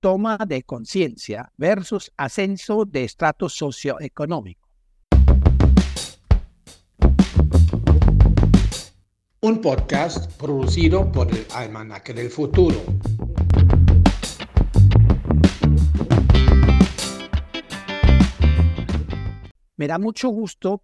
toma de conciencia versus ascenso de estrato socioeconómico. Un podcast producido por el Almanaque del Futuro. Me da mucho gusto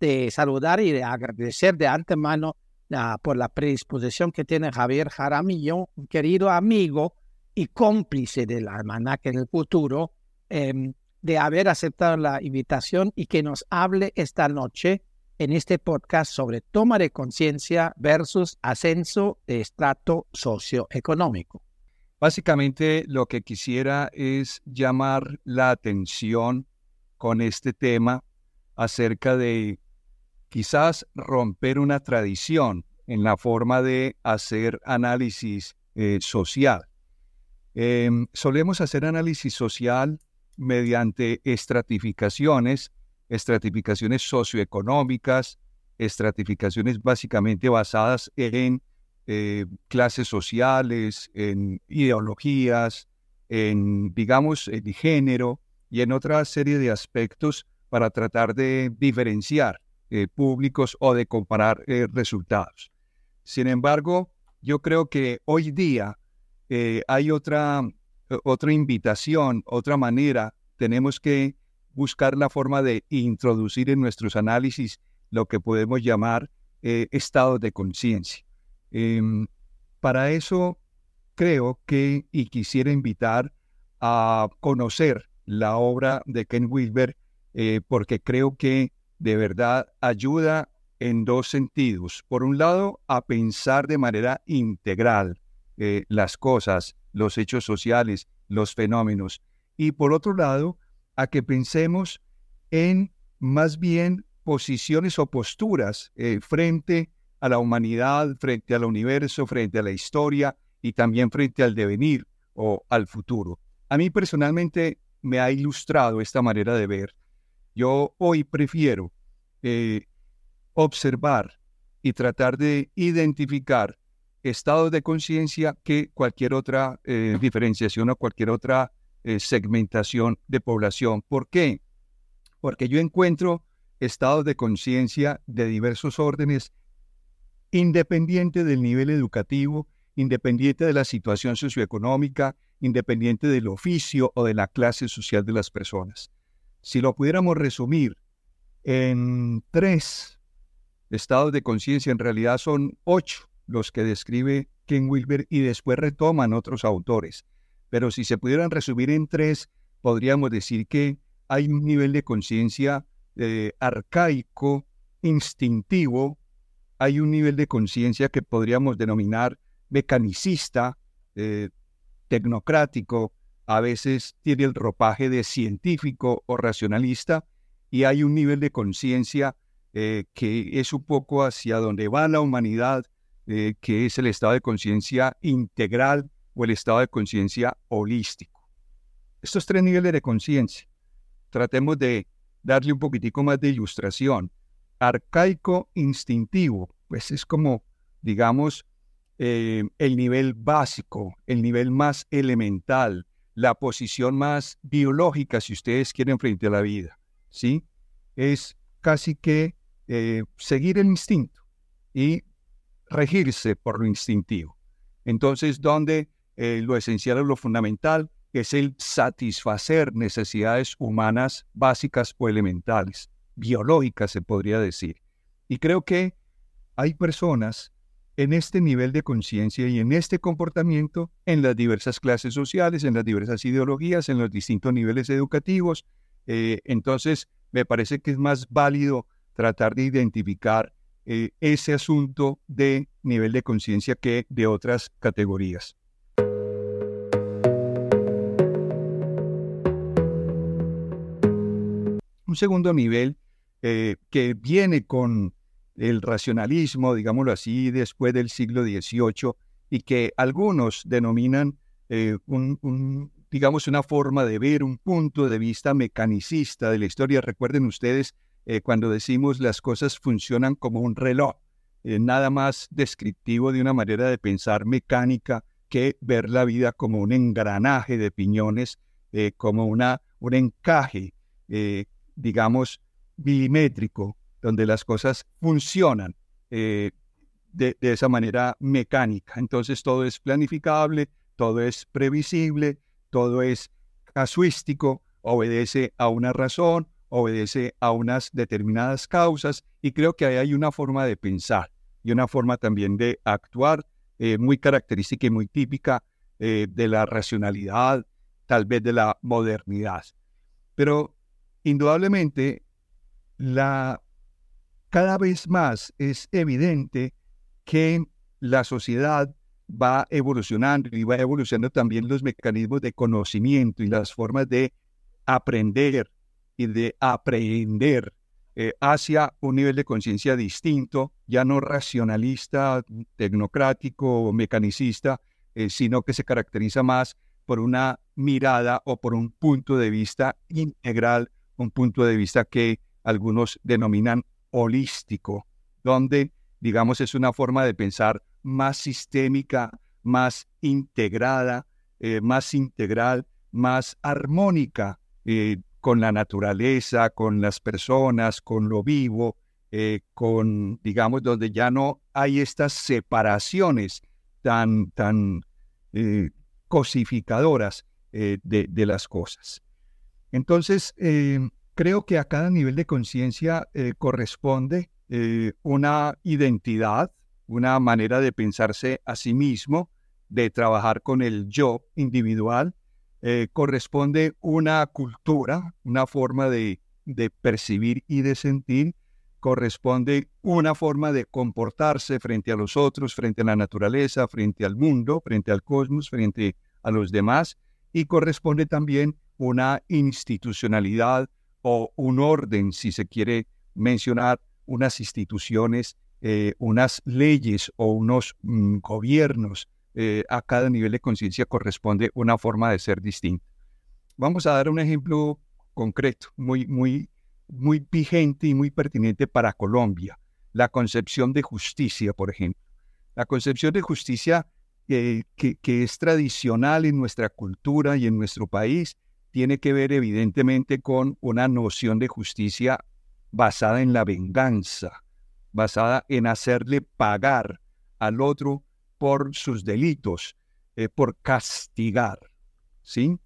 de saludar y de agradecer de antemano por la predisposición que tiene Javier Jaramillo, un querido amigo y cómplice del almanaque del futuro, em, de haber aceptado la invitación y que nos hable esta noche en este podcast sobre toma de conciencia versus ascenso de estrato socioeconómico. Básicamente lo que quisiera es llamar la atención con este tema acerca de quizás romper una tradición en la forma de hacer análisis eh, social. Em, solemos hacer análisis social mediante estratificaciones, estratificaciones socioeconómicas, estratificaciones básicamente basadas en eh, clases sociales, en ideologías, en, digamos, el género y en otra serie de aspectos para tratar de diferenciar eh, públicos o de comparar eh, resultados. Sin embargo, yo creo que hoy día eh, hay otra, otra invitación, otra manera. Tenemos que buscar la forma de introducir en nuestros análisis lo que podemos llamar estados de conciencia. Em, para eso creo que y quisiera invitar a conocer la obra de Ken Wilber porque creo que de verdad ayuda en dos sentidos. Por un lado, a pensar de manera integral eh, las cosas, los hechos sociales, los fenómenos. Y por otro lado, a que pensemos en más bien posiciones o posturas eh, frente a la humanidad, frente al universo, frente a la historia y también frente al devenir o al futuro. A mí personalmente me ha ilustrado esta manera de ver yo hoy prefiero eh, observar y tratar de identificar estados de conciencia que cualquier otra eh, diferenciación o cualquier otra eh, segmentación de población. ¿Por qué? Porque yo encuentro estados de conciencia de diversos órdenes, independiente del nivel educativo, independiente de la situación socioeconómica, independiente del oficio o de la clase social de las personas. Si lo pudiéramos resumir en tres estados de conciencia, en realidad son ocho los que describe Ken Wilber y después retoman otros autores. Pero si se pudieran resumir en tres, podríamos decir que hay un nivel de conciencia eh, arcaico, instintivo, hay un nivel de conciencia que podríamos denominar mecanicista, eh, tecnocrático, a veces tiene el ropaje de científico o racionalista y hay un nivel de conciencia eh, que es un poco hacia donde va la humanidad, eh, que es el estado de conciencia integral o el estado de conciencia holístico. Estos tres niveles de conciencia, tratemos de darle un poquitico más de ilustración. Arcaico instintivo, pues es como, digamos, eh, el nivel básico, el nivel más elemental, la posición más biológica, si ustedes quieren, frente a la vida, ¿sí? Es casi que eh, seguir el instinto y regirse por lo instintivo. Entonces, donde eh, lo esencial o lo fundamental es el satisfacer necesidades humanas básicas o elementales, biológicas se podría decir. Y creo que hay personas en este nivel de conciencia y en este comportamiento en las diversas clases sociales, en las diversas ideologías, en los distintos niveles educativos. Eh, entonces, me parece que es más válido tratar de identificar eh, ese asunto de nivel de conciencia que de otras categorías. Un segundo nivel eh, que viene con el racionalismo, digámoslo así, después del siglo XVIII, y que algunos denominan eh, un, digamos, una forma de ver, un punto de vista mecanicista de la historia. Recuerden ustedes eh, cuando decimos las cosas funcionan como un reloj, nada más descriptivo de una manera de pensar mecánica que ver la vida como un engranaje de piñones, eh, como una, un encaje, eh, digamos, milimétrico, donde las cosas funcionan de, esa manera mecánica. Entonces todo es planificable, todo es previsible, todo es casuístico, obedece a una razón, obedece a unas determinadas causas y creo que ahí hay una forma de pensar y una forma también de actuar eh, muy característica y muy típica eh, de la racionalidad, tal vez de la modernidad. Pero indudablemente, la, cada vez más es evidente que la sociedad va evolucionando y va evolucionando también los mecanismos de conocimiento y las formas de aprender y de aprender eh, hacia un nivel de conciencia distinto, ya no racionalista, tecnocrático o mecanicista, eh, sino que se caracteriza más por una mirada o por un punto de vista integral, un punto de vista que algunos denominan holístico, donde, digamos, es una forma de pensar más sistémica, más integrada, eh, más integral, más armónica, con la naturaleza, con las personas, con lo vivo, eh, con, digamos, donde ya no hay estas separaciones tan, tan eh, cosificadoras eh, de, las cosas. Entonces, creo que a cada nivel de conciencia corresponde una identidad, una manera de pensarse a sí mismo, de trabajar con el yo individual, eh, corresponde una cultura, una forma de, percibir y de sentir, corresponde una forma de comportarse frente a los otros, frente a la naturaleza, frente al mundo, frente al cosmos, frente a los demás, y corresponde también una institucionalidad o un orden, si se quiere mencionar, unas instituciones, eh, unas leyes o unos mm, gobiernos eh, a cada nivel de conciencia corresponde una forma de ser distinta. Vamos a dar un ejemplo concreto, muy, muy, muy vigente y muy pertinente para Colombia. La concepción de justicia, por ejemplo. La concepción de justicia eh, que, que es tradicional en nuestra cultura y en nuestro país tiene que ver evidentemente con una noción de justicia basada en la venganza, basada en hacerle pagar al otro por sus delitos, eh, por castigar, ¿sí?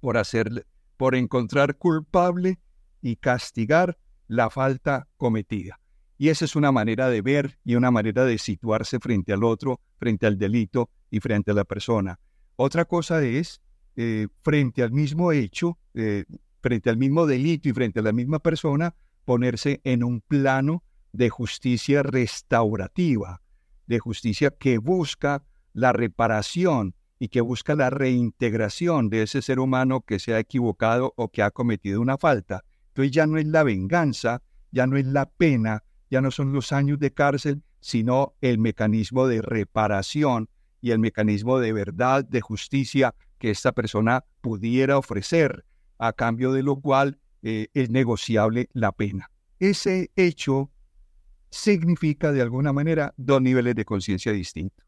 Por hacer, por encontrar culpable y castigar la falta cometida. Y esa es una manera de ver y una manera de situarse frente al otro, frente al delito y frente a la persona. Otra cosa es, eh, frente al mismo hecho, eh, frente al mismo delito y frente a la misma persona, ponerse en un plano de justicia restaurativa, de justicia que busca la reparación y que busca la reintegración de ese ser humano que se ha equivocado o que ha cometido una falta. Entonces ya no es la venganza, ya no es la pena, ya no son los años de cárcel, sino el mecanismo de reparación y el mecanismo de verdad, de justicia que esta persona pudiera ofrecer, a cambio de lo cual eh, es negociable la pena. Ese hecho significa de alguna manera dos niveles de conciencia distintos.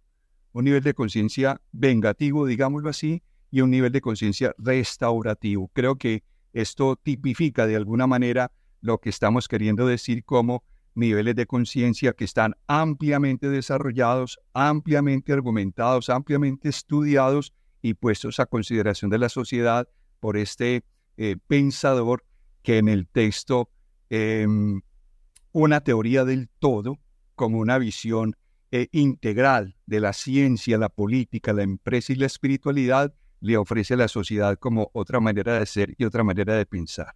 Un nivel de conciencia vengativo, digámoslo así, y un nivel de conciencia restaurativo. Creo que esto tipifica de alguna manera lo que estamos queriendo decir como niveles de conciencia que están ampliamente desarrollados, ampliamente argumentados, ampliamente estudiados y puestos a consideración de la sociedad por este eh, pensador que en el texto em, una teoría del todo como una visión eh, integral de la ciencia, la política, la empresa y la espiritualidad, le ofrece a la sociedad como otra manera de ser y otra manera de pensar.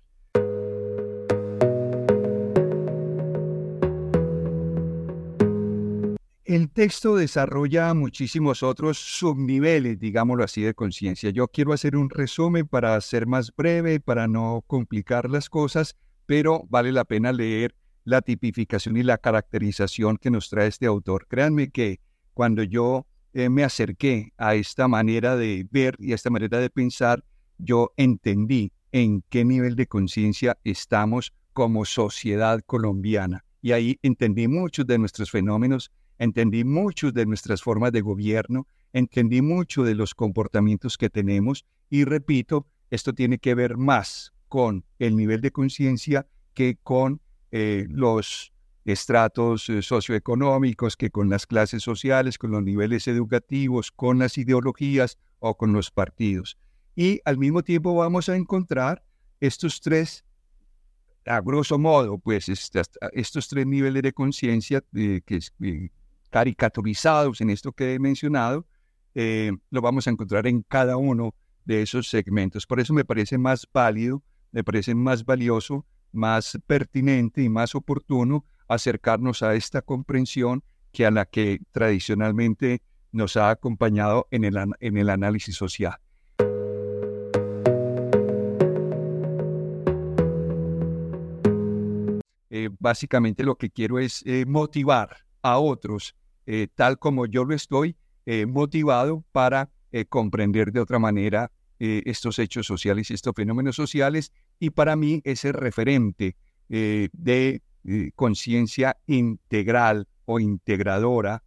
El texto desarrolla muchísimos otros subniveles, digámoslo así, de conciencia. Yo quiero hacer un resumen para ser más breve, para no complicar las cosas, pero vale la pena leer la tipificación y la caracterización que nos trae este autor. Créanme que cuando yo eh, me acerqué a esta manera de ver y a esta manera de pensar, yo entendí en qué nivel de conciencia estamos como sociedad colombiana. Y ahí entendí muchos de nuestros fenómenos, entendí muchas de nuestras formas de gobierno, entendí mucho de los comportamientos que tenemos y repito, esto tiene que ver más con el nivel de conciencia que con eh, los estratos eh, socioeconómicos, que con las clases sociales, con los niveles educativos, con las ideologías o con los partidos. Y al mismo tiempo vamos a encontrar estos tres, a grosso modo, pues estos tres niveles de conciencia eh, que caricaturizados en esto que he mencionado, lo vamos a encontrar en cada uno de esos segmentos. Por eso me parece más válido, me parece más valioso, más pertinente y más oportuno acercarnos a esta comprensión que a la que tradicionalmente nos ha acompañado en el, en el análisis social. Eh, básicamente lo que quiero es eh, motivar a otros, eh, tal como yo lo estoy motivado para comprender de otra manera eh, estos hechos sociales y estos fenómenos sociales. Y para mí ese referente eh, de conciencia integral o integradora,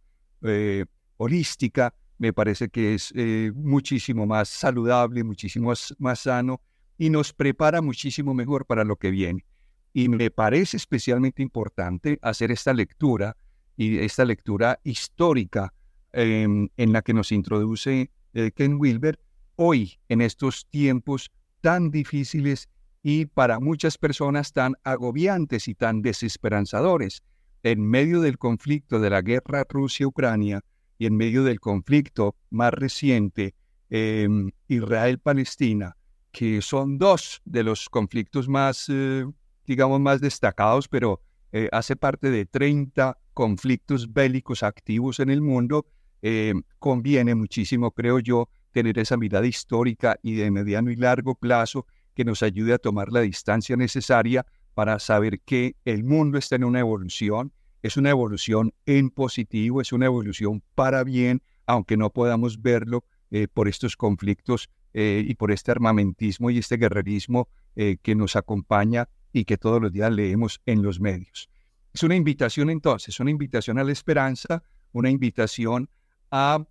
holística, me parece que es muchísimo más saludable, muchísimo más sano y nos prepara muchísimo mejor para lo que viene. Y me parece especialmente importante hacer esta lectura y esta lectura histórica em, en la que nos introduce Ken Wilber, hoy en estos tiempos tan difíciles y para muchas personas tan agobiantes y tan desesperanzadores, en medio del conflicto de la guerra Rusia-Ucrania y en medio del conflicto más reciente em, Israel-Palestina, que son dos de los conflictos más, eh, digamos, más destacados, pero eh, hace parte de 30 conflictos bélicos activos en el mundo eh, conviene muchísimo, creo yo, tener esa mirada histórica y de mediano y largo plazo que nos ayude a tomar la distancia necesaria para saber que el mundo está en una evolución, es una evolución en positivo, es una evolución para bien, aunque no podamos verlo eh, por estos conflictos eh, y por este armamentismo y este guerrerismo que nos acompaña y que todos los días leemos en los medios. Es una invitación entonces, una invitación a la esperanza, una invitación a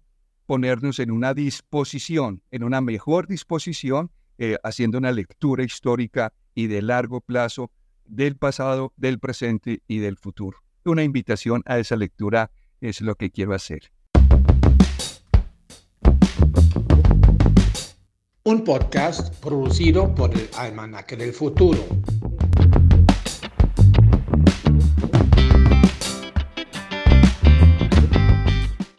ponernos en una disposición, en una mejor disposición, eh, haciendo una lectura histórica y de largo plazo del pasado, del presente y del futuro. Una invitación a esa lectura es lo que quiero hacer. Un podcast producido por el Almanaque del Futuro.